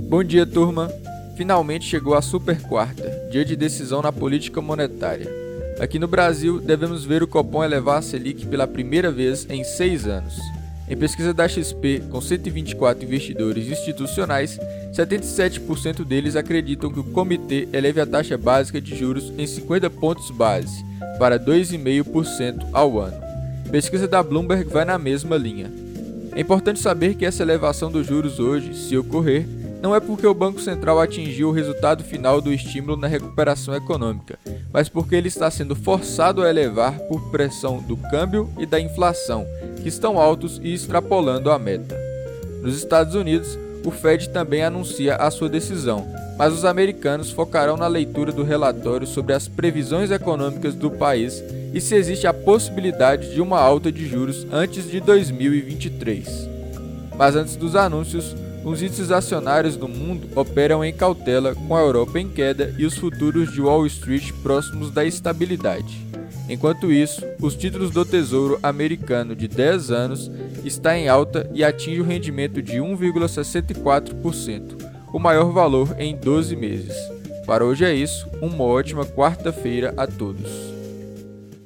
Bom dia, turma! Finalmente chegou a super quarta, dia de decisão na política monetária. Aqui no Brasil, devemos ver o Copom elevar a Selic pela primeira vez em seis anos. Em pesquisa da XP, com 124 investidores institucionais, 77% deles acreditam que o comitê eleve a taxa básica de juros em 50 pontos base, para 2,5% ao ano. Pesquisa da Bloomberg vai na mesma linha. É importante saber que essa elevação dos juros hoje, se ocorrer, não é porque o Banco Central atingiu o resultado final do estímulo na recuperação econômica, mas porque ele está sendo forçado a elevar por pressão do câmbio e da inflação, que estão altos e extrapolando a meta. Nos Estados Unidos, o Fed também anuncia a sua decisão, mas os americanos focarão na leitura do relatório sobre as previsões econômicas do país e se existe a possibilidade de uma alta de juros antes de 2023. Mas antes dos anúncios, os índices acionários do mundo operam em cautela, com a Europa em queda e os futuros de Wall Street próximos da estabilidade. Enquanto isso, os títulos do Tesouro americano de 10 anos está em alta e atinge o rendimento de 1,64%, o maior valor em 12 meses. Para hoje é isso, uma ótima quarta-feira a todos.